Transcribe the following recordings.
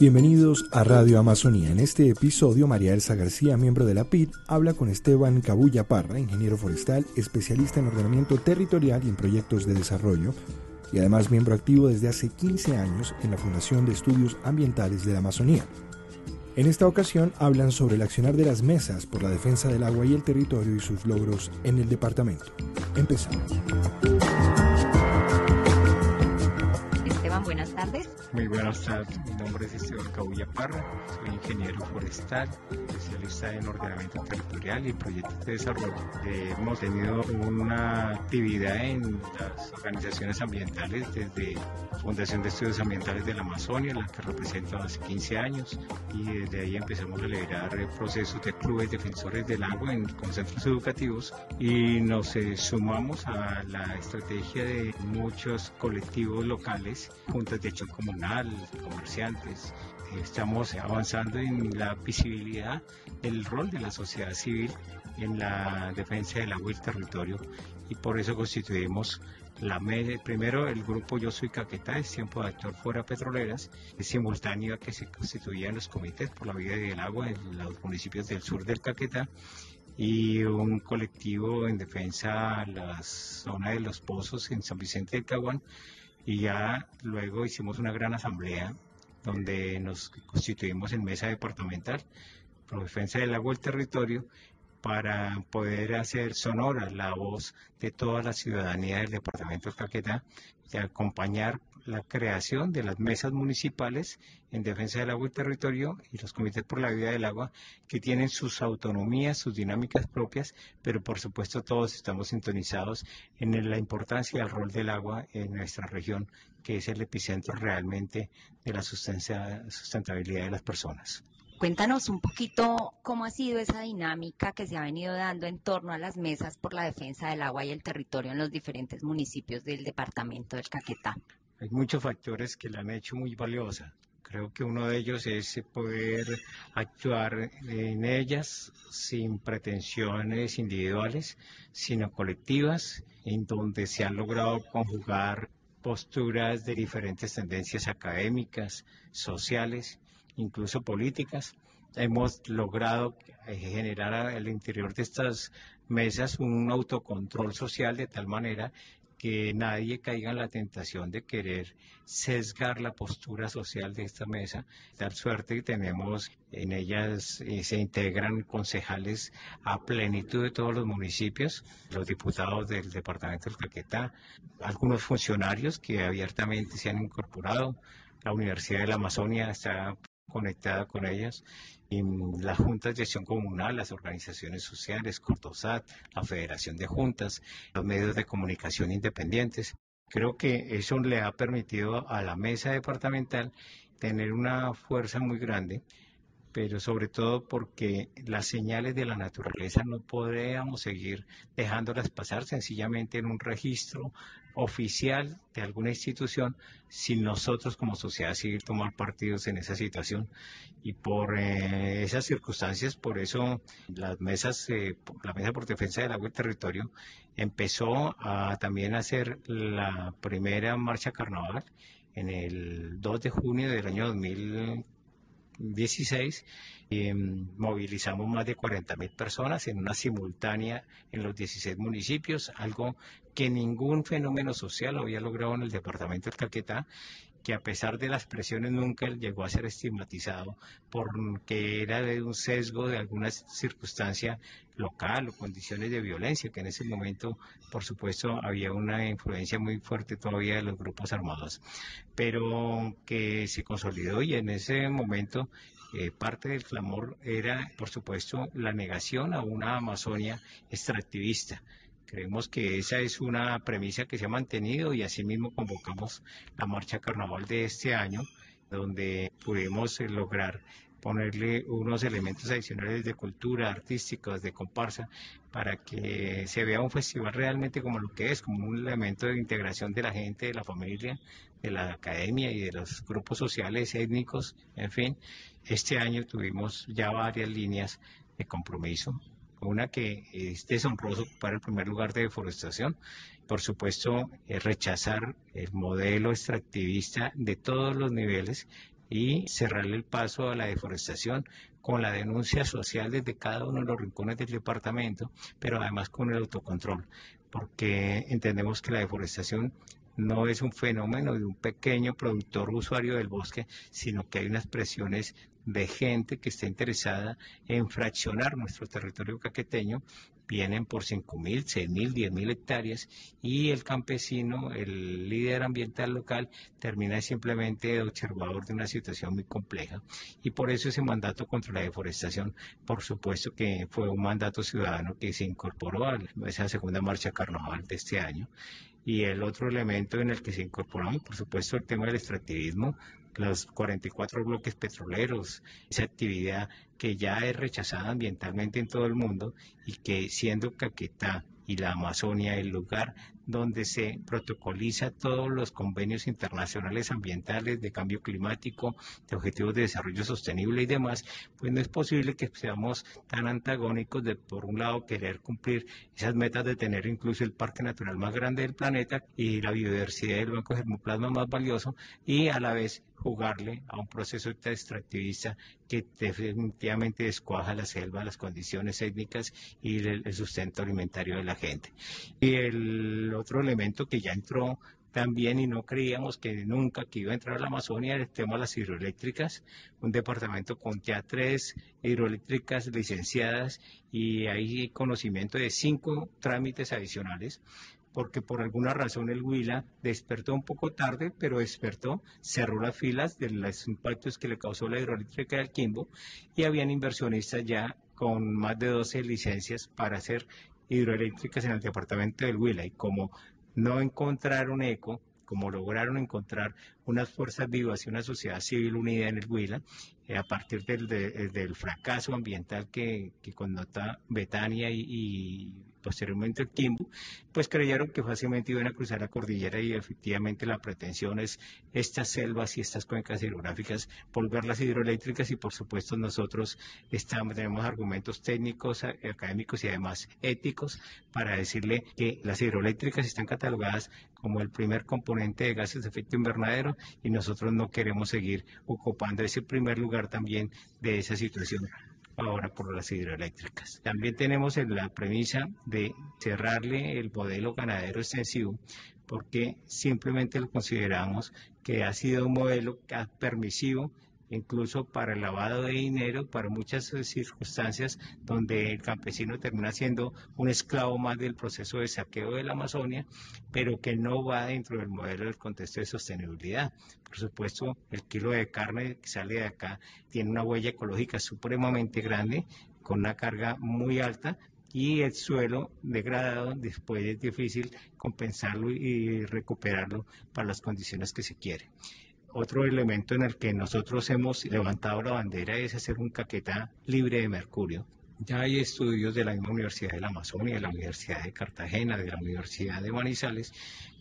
Bienvenidos a Radio Amazonía. En este episodio, María Elsa García, miembro de la PID, habla con Esteban Cabulla Parra, ingeniero forestal, especialista en ordenamiento territorial y en proyectos de desarrollo, y además miembro activo desde hace 15 años en la Fundación de Estudios Ambientales de la Amazonía. En esta ocasión hablan sobre el accionar de las mesas por la defensa del agua y el territorio y sus logros en el departamento. Empezamos. Tardes. Muy buenas tardes, mi nombre es Esteban Cabulla Parra, soy ingeniero forestal, especialista en ordenamiento territorial y proyectos de desarrollo. Eh, hemos tenido una actividad en las organizaciones ambientales desde Fundación de Estudios Ambientales de la Amazonia, la que represento hace 15 años, y desde ahí empezamos a liderar procesos de clubes defensores del agua en, centros educativos y nos eh, sumamos a la estrategia de muchos colectivos locales juntas de acción comunal, comerciantes. Estamos avanzando en la visibilidad del rol de la sociedad civil en la defensa del agua y el territorio y por eso constituimos la primero el grupo Yo Soy Caquetá, es tiempo de actor fuera petroleras, es simultáneo a que se constituían los comités por la vida del agua en los municipios del sur del Caquetá y un colectivo en defensa de la zona de los pozos en San Vicente del Caguán y ya luego hicimos una gran asamblea donde nos constituimos en mesa departamental por defensa del agua y el territorio para poder hacer sonora la voz de toda la ciudadanía del departamento de Caquetá y acompañar la creación de las mesas municipales en defensa del agua y territorio y los comités por la vida del agua que tienen sus autonomías, sus dinámicas propias, pero por supuesto todos estamos sintonizados en la importancia y el rol del agua en nuestra región, que es el epicentro realmente de la sustentabilidad de las personas. Cuéntanos un poquito cómo ha sido esa dinámica que se ha venido dando en torno a las mesas por la defensa del agua y el territorio en los diferentes municipios del departamento del Caquetá. Hay muchos factores que la han hecho muy valiosa. Creo que uno de ellos es poder actuar en ellas sin pretensiones individuales, sino colectivas, en donde se han logrado conjugar posturas de diferentes tendencias académicas, sociales incluso políticas. Hemos logrado generar al interior de estas mesas un autocontrol social de tal manera que nadie caiga en la tentación de querer sesgar la postura social de esta mesa. Dar suerte que tenemos en ellas, eh, se integran concejales a plenitud de todos los municipios, los diputados del departamento del Caquetá, algunos funcionarios que abiertamente se han incorporado. La Universidad de la Amazonia está conectada con ellas, y las juntas de acción comunal, las organizaciones sociales, Cortosat, la Federación de Juntas, los medios de comunicación independientes. Creo que eso le ha permitido a la mesa departamental tener una fuerza muy grande pero sobre todo porque las señales de la naturaleza no podríamos seguir dejándolas pasar sencillamente en un registro oficial de alguna institución sin nosotros como sociedad civil tomar partidos en esa situación. Y por eh, esas circunstancias por eso las mesas eh, la mesa por defensa del agua y territorio empezó a también hacer la primera marcha carnaval en el 2 de junio del año 2000 16 em, movilizamos más de 40 mil personas en una simultánea en los 16 municipios, algo que ningún fenómeno social había logrado en el departamento del Caquetá que a pesar de las presiones nunca llegó a ser estigmatizado porque era de un sesgo de alguna circunstancia local o condiciones de violencia, que en ese momento, por supuesto, había una influencia muy fuerte todavía de los grupos armados, pero que se consolidó y en ese momento eh, parte del clamor era, por supuesto, la negación a una Amazonia extractivista Creemos que esa es una premisa que se ha mantenido y asimismo convocamos la marcha carnaval de este año, donde pudimos eh, lograr ponerle unos elementos adicionales de cultura, artísticos, de comparsa, para que se vea un festival realmente como lo que es, como un elemento de integración de la gente, de la familia, de la academia y de los grupos sociales, étnicos, en fin. Este año tuvimos ya varias líneas de compromiso una que es deshonroso para el primer lugar de deforestación. Por supuesto, rechazar el modelo extractivista de todos los niveles y cerrarle el paso a la deforestación con la denuncia social desde cada uno de los rincones del departamento, pero además con el autocontrol, porque entendemos que la deforestación no es un fenómeno de un pequeño productor usuario del bosque, sino que hay unas presiones de gente que está interesada en fraccionar nuestro territorio caqueteño vienen por 5.000, 6.000, 10.000 hectáreas y el campesino, el líder ambiental local, termina simplemente observador de una situación muy compleja. Y por eso ese mandato contra la deforestación, por supuesto que fue un mandato ciudadano que se incorporó a esa segunda marcha carnaval de este año. Y el otro elemento en el que se incorporó, por supuesto, el tema del extractivismo, los 44 bloques petroleros, esa actividad que ya es rechazada ambientalmente en todo el mundo y que siendo Caquetá y la Amazonia el lugar donde se protocoliza todos los convenios internacionales ambientales de cambio climático, de objetivos de desarrollo sostenible y demás, pues no es posible que seamos tan antagónicos de, por un lado, querer cumplir esas metas de tener incluso el parque natural más grande del planeta y la biodiversidad del banco germoplasma más valioso y a la vez jugarle a un proceso extractivista que definitivamente descuaja la selva, las condiciones étnicas y el, sustento alimentario de la gente. Y el otro elemento que ya entró también y no creíamos que nunca que iba a entrar a la Amazonia el tema de las hidroeléctricas, un departamento con ya tres hidroeléctricas licenciadas y hay conocimiento de cinco trámites adicionales porque por alguna razón el Huila despertó un poco tarde, pero despertó, cerró las filas de los impactos que le causó la hidroeléctrica del Quimbo y habían inversionistas ya con más de 12 licencias para hacer hidroeléctricas en el departamento del Huila y como no encontraron eco, como lograron encontrar unas fuerzas vivas y una sociedad civil unida en el Huila, a partir del, del, fracaso ambiental que, que connota Betania y posteriormente el Quimbu, pues creyeron que fácilmente iban a cruzar la cordillera y efectivamente la pretensión es estas selvas y estas cuencas hidrográficas volverlas hidroeléctricas y por supuesto nosotros estamos, tenemos argumentos técnicos, académicos y además éticos para decirle que las hidroeléctricas están catalogadas como el primer componente de gases de efecto invernadero y nosotros no queremos seguir ocupando ese primer lugar también de esa situación ahora por las hidroeléctricas. También tenemos la premisa de cerrarle el modelo ganadero extensivo porque simplemente lo consideramos que ha sido un modelo permisivo incluso para el lavado de dinero, para muchas circunstancias donde el campesino termina siendo un esclavo más del proceso de saqueo de la Amazonia, pero que no va dentro del modelo del contexto de sostenibilidad. Por supuesto, el kilo de carne que sale de acá tiene una huella ecológica supremamente grande, con una carga muy alta, y el suelo degradado después es difícil compensarlo y recuperarlo para las condiciones que se quiere. Otro elemento en el que nosotros hemos levantado la bandera es hacer un caqueta libre de mercurio. Ya hay estudios de la misma Universidad de la Amazonia, de la Universidad de Cartagena, de la Universidad de Manizales,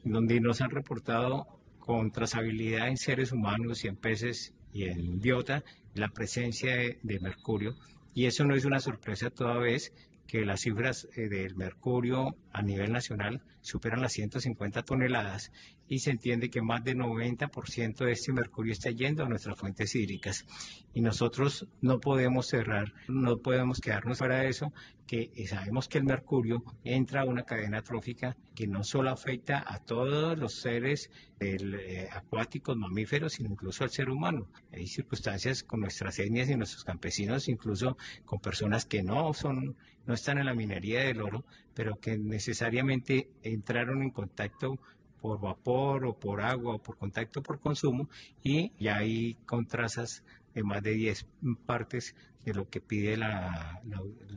donde nos han reportado con trazabilidad en seres humanos y en peces y en biota la presencia de, de mercurio. Y eso no es una sorpresa toda vez que las cifras eh, del mercurio a nivel nacional superan las 150 toneladas y se entiende que más del 90% de este mercurio está yendo a nuestras fuentes hídricas. Y nosotros no podemos cerrar, no podemos quedarnos fuera de eso, que sabemos que el mercurio entra a una cadena trófica que no solo afecta a todos los seres eh, acuáticos, mamíferos, sino incluso al ser humano. Hay circunstancias con nuestras etnias y nuestros campesinos, incluso con personas que no son, no están en la minería del oro, pero que necesariamente entraron en contacto por vapor o por agua o por contacto por consumo y ya hay contrasas de más de 10 partes de lo que pide la,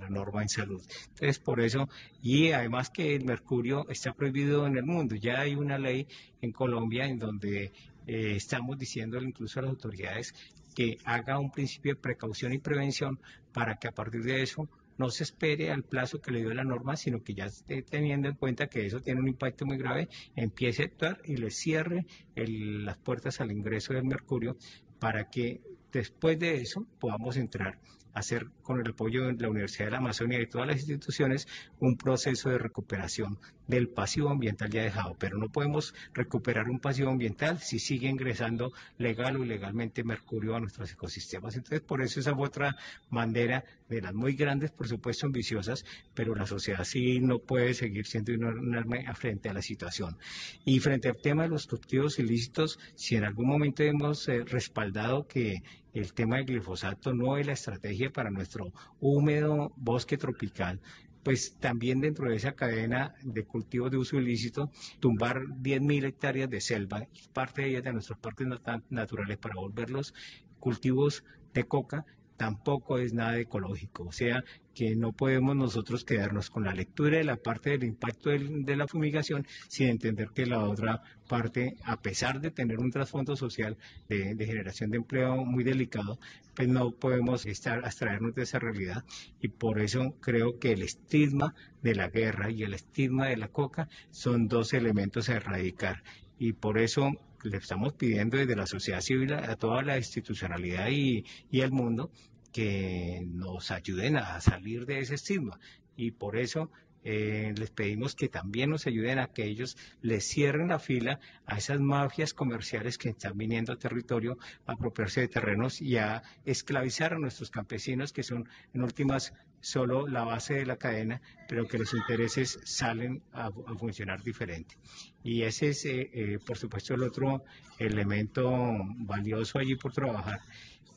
norma en salud. Entonces, por eso, y además que el mercurio está prohibido en el mundo, ya hay una ley en Colombia en donde eh, estamos diciendo incluso a las autoridades que haga un principio de precaución y prevención para que a partir de eso no se espere al plazo que le dio la norma, sino que ya esté teniendo en cuenta que eso tiene un impacto muy grave, empiece a actuar y le cierre las puertas al ingreso del mercurio para que después de eso podamos entrar hacer con el apoyo de la Universidad de la Amazonia y de todas las instituciones un proceso de recuperación del pasivo ambiental ya dejado. Pero no podemos recuperar un pasivo ambiental si sigue ingresando legal o ilegalmente mercurio a nuestros ecosistemas. Entonces, por eso esa otra bandera de las muy grandes, por supuesto, ambiciosas, pero la sociedad sí no puede seguir siendo enorme frente a la situación. Y frente al tema de los cultivos ilícitos, si en algún momento hemos eh, respaldado que el tema del glifosato no es la estrategia para nuestro húmedo bosque tropical, pues también dentro de esa cadena de cultivos de uso ilícito, tumbar 10.000 hectáreas de selva, parte de ellas de nuestros parques naturales para volverlos cultivos de coca, tampoco es nada ecológico. O sea, que no podemos nosotros quedarnos con la lectura de la parte del impacto de la fumigación sin entender que la otra parte, a pesar de tener un trasfondo social de, generación de empleo muy delicado, pues no podemos estar abstraernos de esa realidad y por eso creo que el estigma de la guerra y el estigma de la coca son dos elementos a erradicar y por eso le estamos pidiendo desde la sociedad civil a toda la institucionalidad y, y el mundo que nos ayuden a salir de ese estigma. Y por eso eh, les pedimos que también nos ayuden a que ellos les cierren la fila a esas mafias comerciales que están viniendo al territorio a apropiarse de terrenos y a esclavizar a nuestros campesinos, que son en últimas solo la base de la cadena, pero que los intereses salen a, funcionar diferente. Y ese es, eh, eh, por supuesto, el otro elemento valioso allí por trabajar.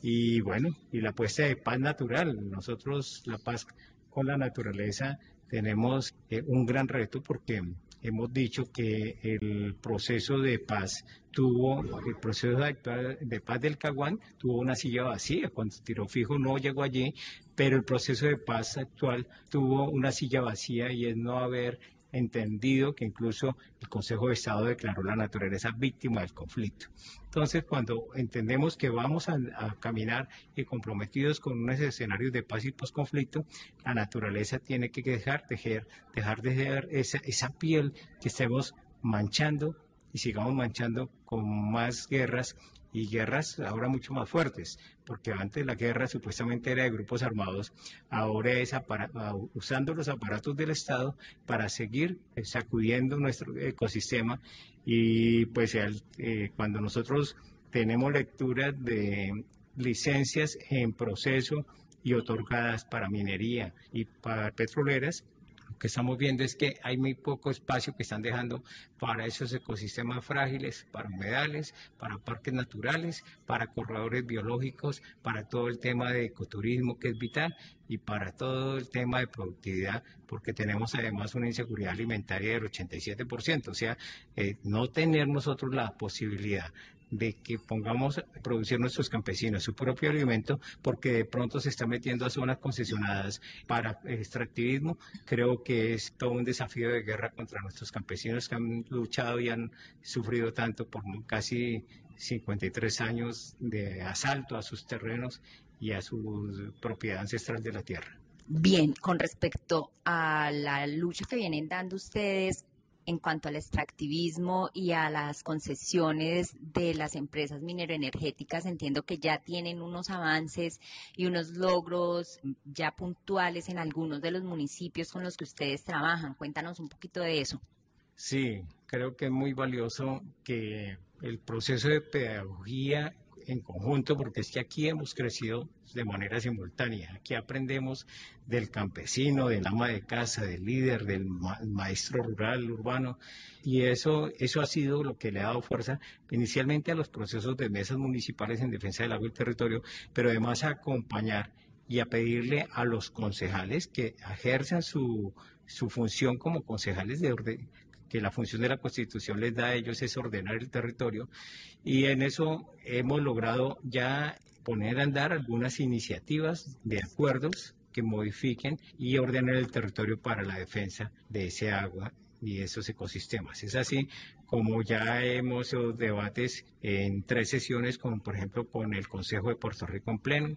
Y bueno, y la apuesta de paz natural. Nosotros, la paz con la naturaleza, tenemos eh, un gran reto porque hemos dicho que el proceso de paz tuvo, el proceso de paz del Caguán tuvo una silla vacía, cuando tiró fijo no llegó allí, pero el proceso de paz actual tuvo una silla vacía y es no haber entendido que incluso el Consejo de Estado declaró la naturaleza víctima del conflicto. Entonces, cuando entendemos que vamos a, caminar y comprometidos con unos escenarios de paz y posconflicto, la naturaleza tiene que dejar, dejar, dejar de ser esa, esa piel que estemos manchando y sigamos manchando con más guerras y guerras ahora mucho más fuertes, porque antes la guerra supuestamente era de grupos armados, ahora es usando los aparatos del Estado para seguir eh, sacudiendo nuestro ecosistema y pues eh, cuando nosotros tenemos lectura de licencias en proceso y otorgadas para minería y para petroleras, lo que estamos viendo es que hay muy poco espacio que están dejando para esos ecosistemas frágiles, para humedales, para parques naturales, para corredores biológicos, para todo el tema de ecoturismo que es vital y para todo el tema de productividad, porque tenemos además una inseguridad alimentaria del 87%, o sea, eh, no tener nosotros la posibilidad de que pongamos a producir nuestros campesinos su propio alimento, porque de pronto se está metiendo a zonas concesionadas para extractivismo, creo que es todo un desafío de guerra contra nuestros campesinos que han luchado y han sufrido tanto por casi 53 años de asalto a sus terrenos y a su propiedad ancestral de la tierra. Bien, con respecto a la lucha que vienen dando ustedes en cuanto al extractivismo y a las concesiones de las empresas mineroenergéticas, entiendo que ya tienen unos avances y unos logros ya puntuales en algunos de los municipios con los que ustedes trabajan. Cuéntanos un poquito de eso. Sí, creo que es muy valioso que el proceso de pedagogía en conjunto, porque es que aquí hemos crecido de manera simultánea. Aquí aprendemos del campesino, del ama de casa, del líder, del maestro rural, urbano, y eso, eso ha sido lo que le ha dado fuerza inicialmente a los procesos de mesas municipales en defensa del agua y territorio, pero además a acompañar y a pedirle a los concejales que ejerzan su, su función como concejales de, orden, que la función de la Constitución les da a ellos es ordenar el territorio y en eso hemos logrado ya poner a andar algunas iniciativas de acuerdos que modifiquen y ordenen el territorio para la defensa de ese agua y esos ecosistemas. Es así como ya hemos hecho debates en tres sesiones, como por ejemplo con el Consejo de Puerto Rico en pleno,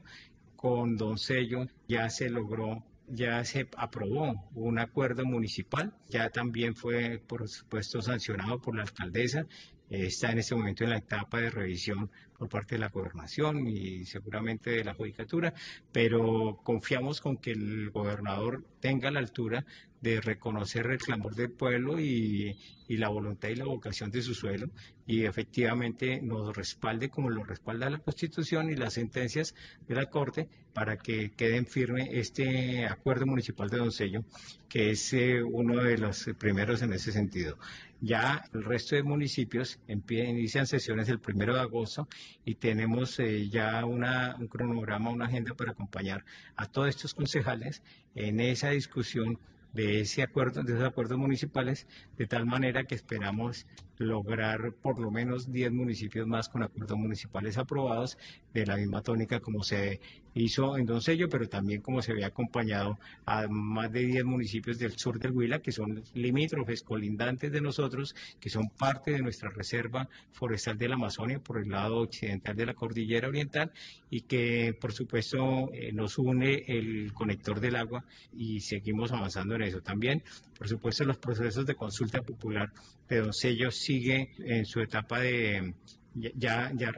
con Don Sello ya se logró ya se aprobó un acuerdo municipal, ya también fue, por supuesto, sancionado por la alcaldesa está en este momento en la etapa de revisión por parte de la gobernación y seguramente de la judicatura, pero confiamos con que el gobernador tenga la altura de reconocer el clamor del pueblo y, la voluntad y la vocación de su suelo y efectivamente nos respalde como lo respalda la Constitución y las sentencias de la Corte para que queden firme este acuerdo municipal de Doncello, que es eh, uno de los primeros en ese sentido. Ya el resto de municipios inician sesiones el primero de agosto y tenemos eh, ya una, un cronograma, una agenda para acompañar a todos estos concejales en esa discusión de ese acuerdo, de esos acuerdos municipales, de tal manera que esperamos lograr por lo menos 10 municipios más con acuerdos municipales aprobados de la misma tónica como se hizo en Doncello, pero también como se había acompañado a más de 10 municipios del sur del Huila, que son limítrofes, colindantes de nosotros, que son parte de nuestra reserva forestal de la Amazonia por el lado occidental de la cordillera oriental y que por supuesto eh, nos une el conector del agua y seguimos avanzando en eso. También, por supuesto, los procesos de consulta popular de Doncello sigue en su etapa de, ya, ya,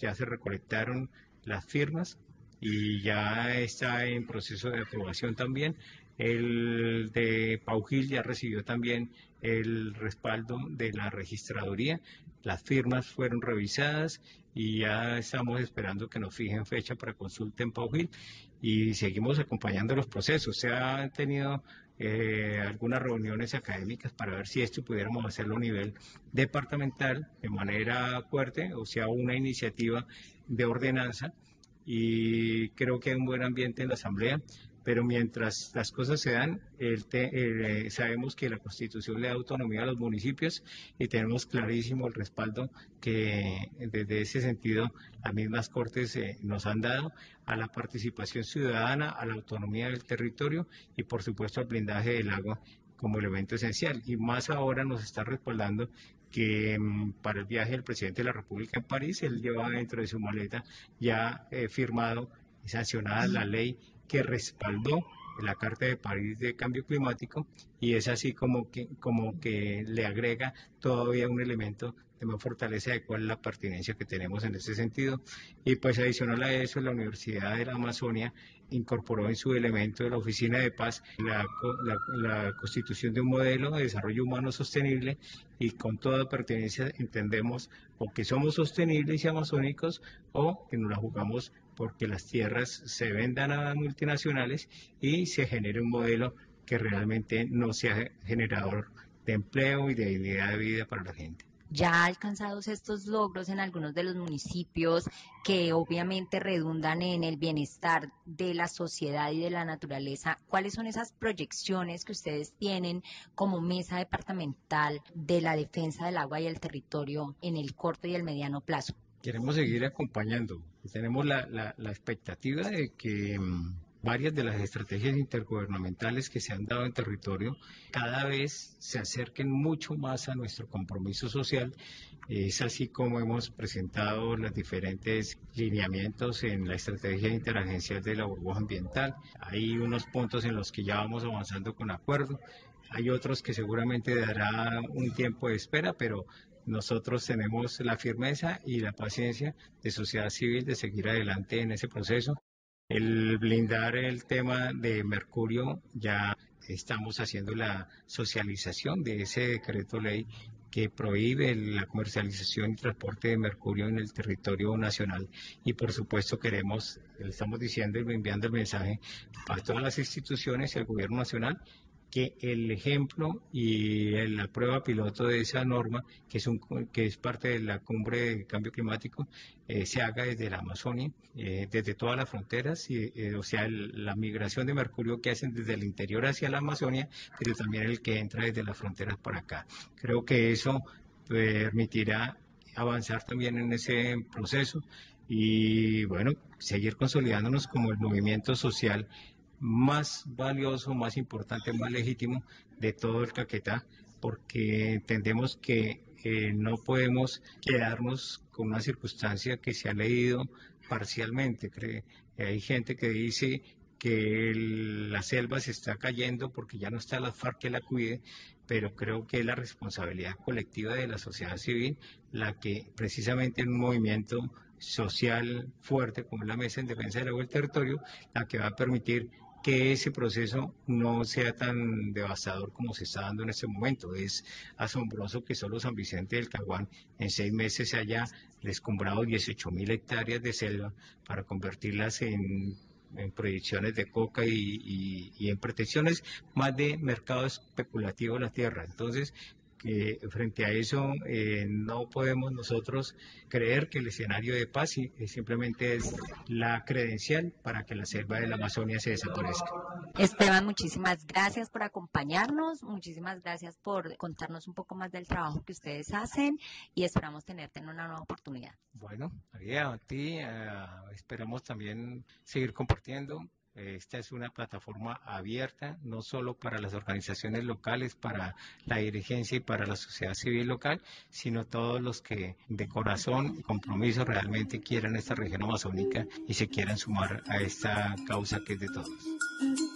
ya se recolectaron las firmas y ya está en proceso de aprobación también. El de Paujil ya recibió también el respaldo de la registraduría. Las firmas fueron revisadas y ya estamos esperando que nos fijen fecha para consulta en Paujil y seguimos acompañando los procesos. Se han tenido eh, algunas reuniones académicas para ver si esto pudiéramos hacerlo a nivel departamental de manera fuerte, o sea, una iniciativa de ordenanza. Y creo que hay un buen ambiente en la Asamblea pero mientras las cosas se dan, eh, sabemos que la Constitución le da autonomía a los municipios y tenemos clarísimo el respaldo que desde ese sentido las mismas Cortes eh, nos han dado a la participación ciudadana, a la autonomía del territorio y por supuesto al blindaje del agua como elemento esencial. Y más ahora nos está respaldando que mm, para el viaje del presidente de la República en París, él lleva dentro de su maleta ya eh, firmado y sancionada la ley que respaldó la Carta de París de Cambio Climático y es así como que, como que le agrega todavía un elemento de más fortaleza de cuál es la pertinencia que tenemos en ese sentido. Y pues adicional a eso, la Universidad de la Amazonia incorporó en su elemento de la Oficina de Paz la, la, constitución de un modelo de desarrollo humano sostenible y con toda pertinencia entendemos o que somos sostenibles y amazónicos o que nos la jugamos porque las tierras se vendan a multinacionales y se genere un modelo que realmente no sea generador de empleo y de dignidad de vida para la gente. Ya alcanzados estos logros en algunos de los municipios que obviamente redundan en el bienestar de la sociedad y de la naturaleza, ¿cuáles son esas proyecciones que ustedes tienen como mesa departamental de la defensa del agua y el territorio en el corto y el mediano plazo? queremos seguir acompañando. Tenemos la, la, expectativa de que mm, varias de las estrategias intergubernamentales que se han dado en territorio cada vez se acerquen mucho más a nuestro compromiso social. Es así como hemos presentado los diferentes lineamientos en la estrategia interagencial de la burbuja ambiental. Hay unos puntos en los que ya vamos avanzando con acuerdo. Hay otros que seguramente dará un tiempo de espera, pero nosotros tenemos la firmeza y la paciencia de sociedad civil de seguir adelante en ese proceso. El blindar el tema de mercurio, ya estamos haciendo la socialización de ese decreto ley que prohíbe la comercialización y transporte de mercurio en el territorio nacional. Y por supuesto queremos, estamos diciendo y enviando el mensaje para todas las instituciones y el gobierno nacional que el ejemplo y la prueba piloto de esa norma, que es, un, que es parte de la cumbre de cambio climático, eh, se haga desde la Amazonia, eh, desde todas las fronteras, y, eh, o sea, la migración de mercurio que hacen desde el interior hacia la Amazonia, pero también el que entra desde las fronteras para acá. Creo que eso permitirá avanzar también en ese proceso y, bueno, seguir consolidándonos como el movimiento social más valioso, más importante, más legítimo de todo el Caquetá, porque entendemos que eh, no podemos quedarnos con una circunstancia que se ha leído parcialmente. hay gente que dice que la selva se está cayendo porque ya no está la FARC que la cuide, pero creo que es la responsabilidad colectiva de la sociedad civil la que precisamente en un movimiento social fuerte como la Mesa en Defensa del Agua del Territorio, la que va a permitir que ese proceso no sea tan devastador como se está dando en este momento. Es asombroso que solo San Vicente del Caguán en seis meses se haya descumbrado 18 mil hectáreas de selva para convertirlas en en proyecciones de coca y, y, en pretensiones más de mercado especulativo de la tierra. Entonces, que frente a eso eh, no podemos nosotros creer que el escenario de paz simplemente es la credencial para que la selva de la Amazonia se desaparezca. Esteban, muchísimas gracias por acompañarnos, muchísimas gracias por contarnos un poco más del trabajo que ustedes hacen y esperamos tenerte en una nueva oportunidad. Bueno, María, a ti eh, esperamos también seguir compartiendo esta es una plataforma abierta, no solo para las organizaciones locales, para la dirigencia y para la sociedad civil local, sino todos los que de corazón y compromiso realmente quieran esta región amazónica y se quieran sumar a esta causa que es de todos.